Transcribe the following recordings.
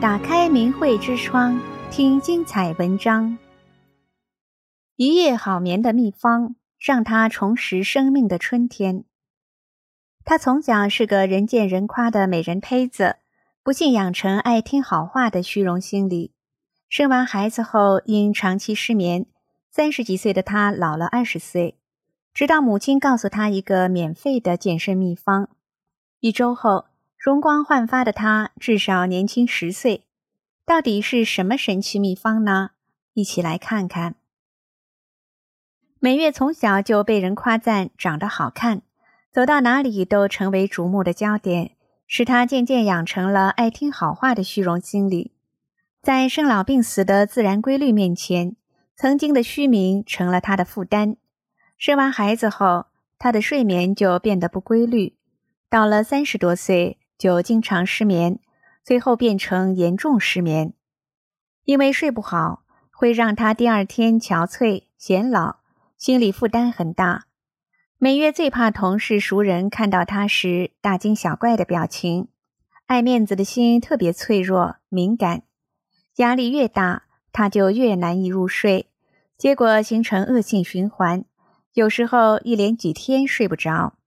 打开明慧之窗，听精彩文章。一夜好眠的秘方，让他重拾生命的春天。他从小是个人见人夸的美人胚子，不幸养成爱听好话的虚荣心理。生完孩子后，因长期失眠，三十几岁的他老了二十岁。直到母亲告诉他一个免费的健身秘方，一周后，容光焕发的他至少年轻十岁。到底是什么神奇秘方呢？一起来看看。美月从小就被人夸赞长得好看，走到哪里都成为瞩目的焦点，使她渐渐养成了爱听好话的虚荣心理。在生老病死的自然规律面前，曾经的虚名成了她的负担。生完孩子后，她的睡眠就变得不规律，到了三十多岁就经常失眠，最后变成严重失眠。因为睡不好，会让他第二天憔悴、显老，心理负担很大。每月最怕同事熟人看到他时大惊小怪的表情，爱面子的心特别脆弱敏感，压力越大，他就越难以入睡，结果形成恶性循环。有时候一连几天睡不着，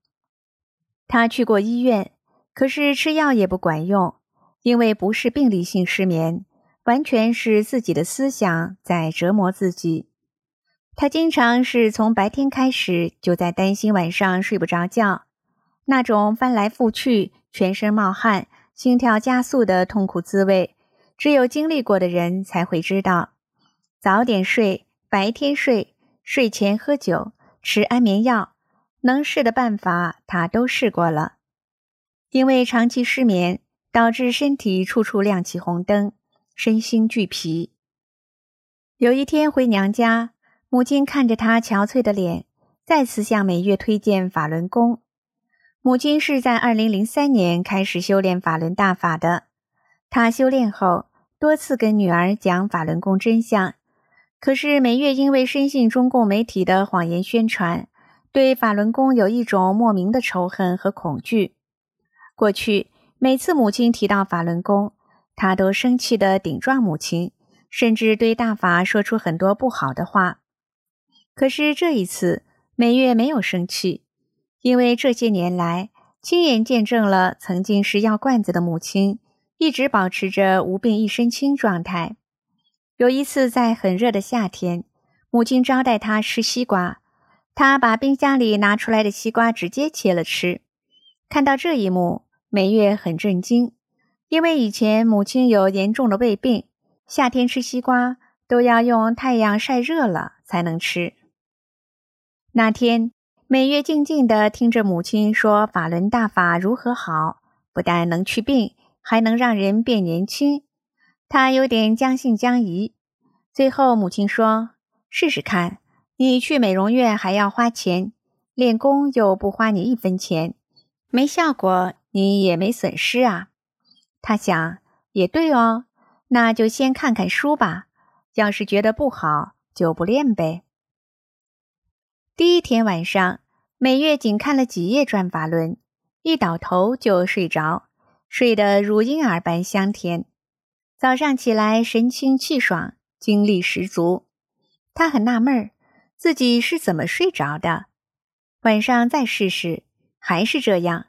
他去过医院，可是吃药也不管用，因为不是病理性失眠，完全是自己的思想在折磨自己。他经常是从白天开始就在担心晚上睡不着觉，那种翻来覆去、全身冒汗、心跳加速的痛苦滋味，只有经历过的人才会知道。早点睡，白天睡，睡前喝酒。吃安眠药，能试的办法他都试过了。因为长期失眠，导致身体处处亮起红灯，身心俱疲。有一天回娘家，母亲看着她憔悴的脸，再次向美月推荐法轮功。母亲是在二零零三年开始修炼法轮大法的，她修炼后多次跟女儿讲法轮功真相。可是每月因为深信中共媒体的谎言宣传，对法轮功有一种莫名的仇恨和恐惧。过去每次母亲提到法轮功，他都生气的顶撞母亲，甚至对大法说出很多不好的话。可是这一次，美月没有生气，因为这些年来亲眼见证了曾经是药罐子的母亲，一直保持着无病一身轻状态。有一次，在很热的夏天，母亲招待他吃西瓜，他把冰箱里拿出来的西瓜直接切了吃。看到这一幕，美月很震惊，因为以前母亲有严重的胃病，夏天吃西瓜都要用太阳晒热了才能吃。那天，美月静静地听着母亲说法轮大法如何好，不但能祛病，还能让人变年轻。他有点将信将疑，最后母亲说：“试试看，你去美容院还要花钱，练功又不花你一分钱，没效果你也没损失啊。”他想，也对哦，那就先看看书吧，要是觉得不好就不练呗。第一天晚上，美月仅看了几页《转法轮》，一倒头就睡着，睡得如婴儿般香甜。早上起来神清气爽，精力十足。他很纳闷，自己是怎么睡着的。晚上再试试，还是这样。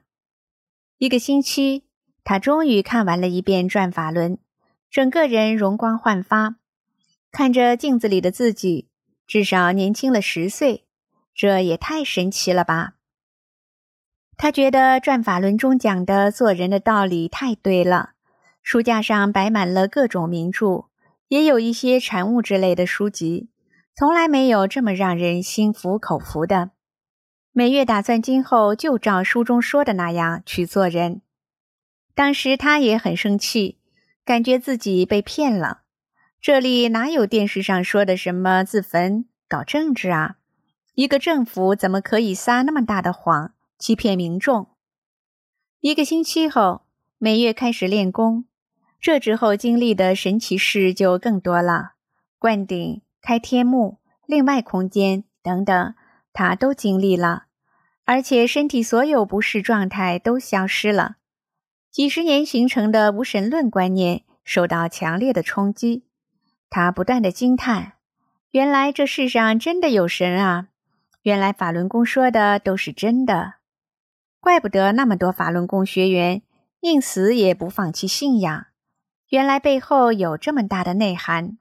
一个星期，他终于看完了一遍《转法轮》，整个人容光焕发，看着镜子里的自己，至少年轻了十岁。这也太神奇了吧！他觉得《转法轮》中讲的做人的道理太对了。书架上摆满了各种名著，也有一些禅悟之类的书籍，从来没有这么让人心服口服的。每月打算今后就照书中说的那样去做人。当时他也很生气，感觉自己被骗了。这里哪有电视上说的什么自焚、搞政治啊？一个政府怎么可以撒那么大的谎，欺骗民众？一个星期后，每月开始练功。这之后经历的神奇事就更多了，灌顶、开天目、另外空间等等，他都经历了，而且身体所有不适状态都消失了。几十年形成的无神论观念受到强烈的冲击，他不断的惊叹：原来这世上真的有神啊！原来法轮功说的都是真的，怪不得那么多法轮功学员宁死也不放弃信仰。原来背后有这么大的内涵。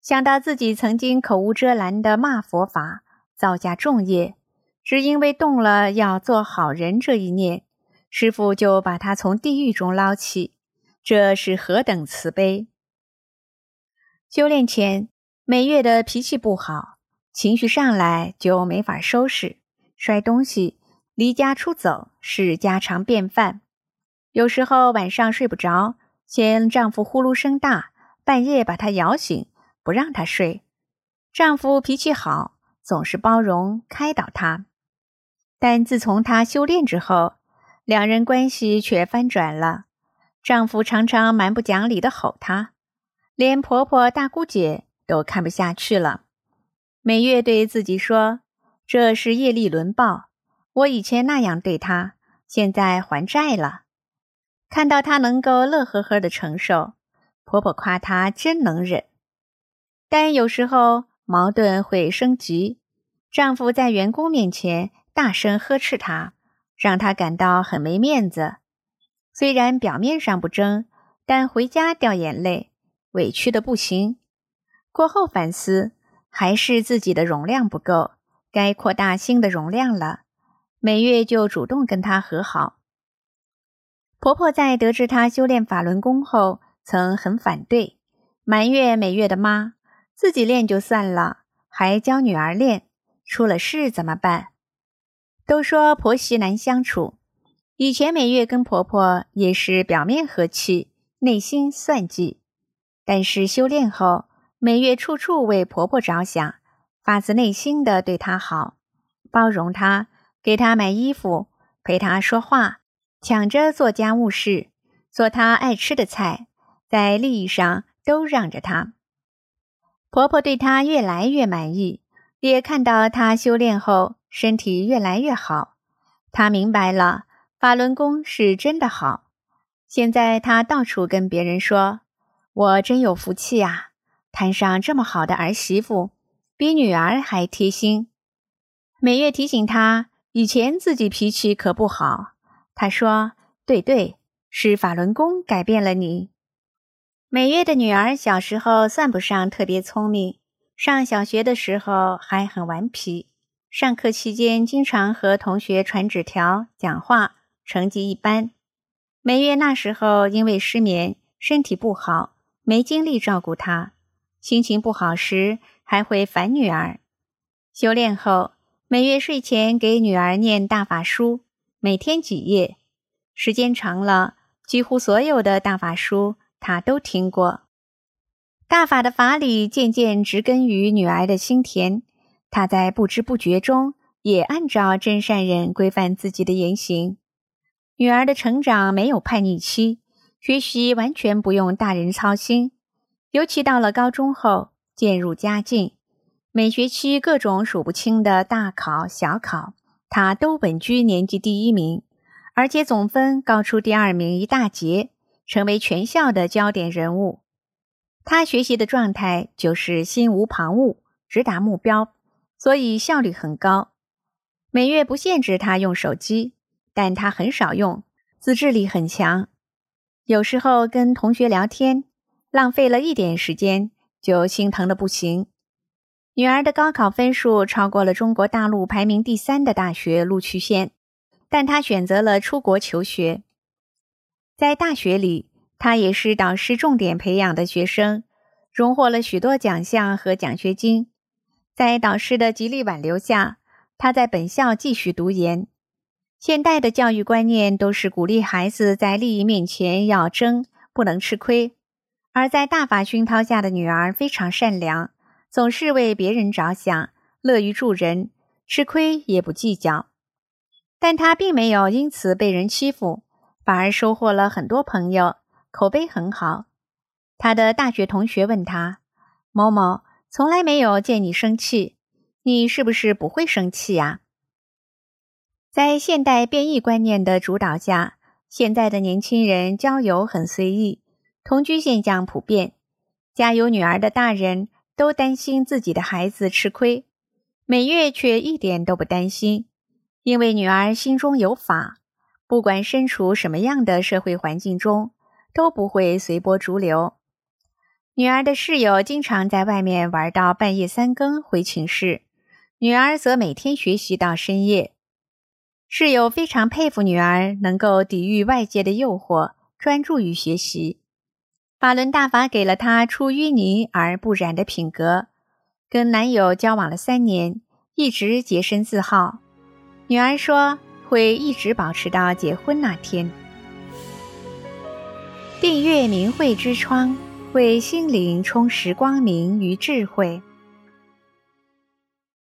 想到自己曾经口无遮拦的骂佛法，造下重业，只因为动了要做好人这一念，师傅就把他从地狱中捞起，这是何等慈悲！修炼前，美月的脾气不好。情绪上来就没法收拾，摔东西、离家出走是家常便饭。有时候晚上睡不着，嫌丈夫呼噜声大，半夜把她摇醒，不让她睡。丈夫脾气好，总是包容开导她。但自从她修炼之后，两人关系却翻转了。丈夫常常蛮不讲理的吼她，连婆婆、大姑姐都看不下去了。美月对自己说：“这是业力轮报，我以前那样对她，现在还债了。”看到她能够乐呵呵的承受，婆婆夸她真能忍。但有时候矛盾会升级，丈夫在员工面前大声呵斥她，让她感到很没面子。虽然表面上不争，但回家掉眼泪，委屈的不行。过后反思。还是自己的容量不够，该扩大心的容量了。每月就主动跟她和好。婆婆在得知她修炼法轮功后，曾很反对，埋怨每月的妈自己练就算了，还教女儿练，出了事怎么办？都说婆媳难相处，以前每月跟婆婆也是表面和气，内心算计，但是修炼后。每月处处为婆婆着想，发自内心的对她好，包容她，给她买衣服，陪她说话，抢着做家务事，做她爱吃的菜，在利益上都让着她。婆婆对她越来越满意，也看到她修炼后身体越来越好，她明白了法轮功是真的好。现在她到处跟别人说：“我真有福气啊！”摊上这么好的儿媳妇，比女儿还贴心。每月提醒她，以前自己脾气可不好。她说：“对对，是法轮功改变了你。”美月的女儿小时候算不上特别聪明，上小学的时候还很顽皮，上课期间经常和同学传纸条、讲话，成绩一般。美月那时候因为失眠，身体不好，没精力照顾她。心情不好时还会烦女儿。修炼后，美月睡前给女儿念大法书，每天几页。时间长了，几乎所有的大法书他都听过。大法的法理渐渐植根于女儿的心田，她在不知不觉中也按照真善忍规范自己的言行。女儿的成长没有叛逆期，学习完全不用大人操心。尤其到了高中后，渐入佳境，每学期各种数不清的大考小考，他都稳居年级第一名，而且总分高出第二名一大截，成为全校的焦点人物。他学习的状态就是心无旁骛，直达目标，所以效率很高。每月不限制他用手机，但他很少用，自制力很强。有时候跟同学聊天。浪费了一点时间，就心疼的不行。女儿的高考分数超过了中国大陆排名第三的大学录取线，但她选择了出国求学。在大学里，他也是导师重点培养的学生，荣获了许多奖项和奖学金。在导师的极力挽留下，他在本校继续读研。现代的教育观念都是鼓励孩子在利益面前要争，不能吃亏。而在大法熏陶下的女儿非常善良，总是为别人着想，乐于助人，吃亏也不计较。但她并没有因此被人欺负，反而收获了很多朋友，口碑很好。他的大学同学问他：“某某从来没有见你生气，你是不是不会生气呀？”在现代变异观念的主导下，现在的年轻人交友很随意。同居现象普遍，家有女儿的大人都担心自己的孩子吃亏，美月却一点都不担心，因为女儿心中有法，不管身处什么样的社会环境中，都不会随波逐流。女儿的室友经常在外面玩到半夜三更回寝室，女儿则每天学习到深夜。室友非常佩服女儿能够抵御外界的诱惑，专注于学习。法轮大法给了她出淤泥而不染的品格。跟男友交往了三年，一直洁身自好。女儿说会一直保持到结婚那天。订阅明慧之窗，为心灵充实光明与智慧。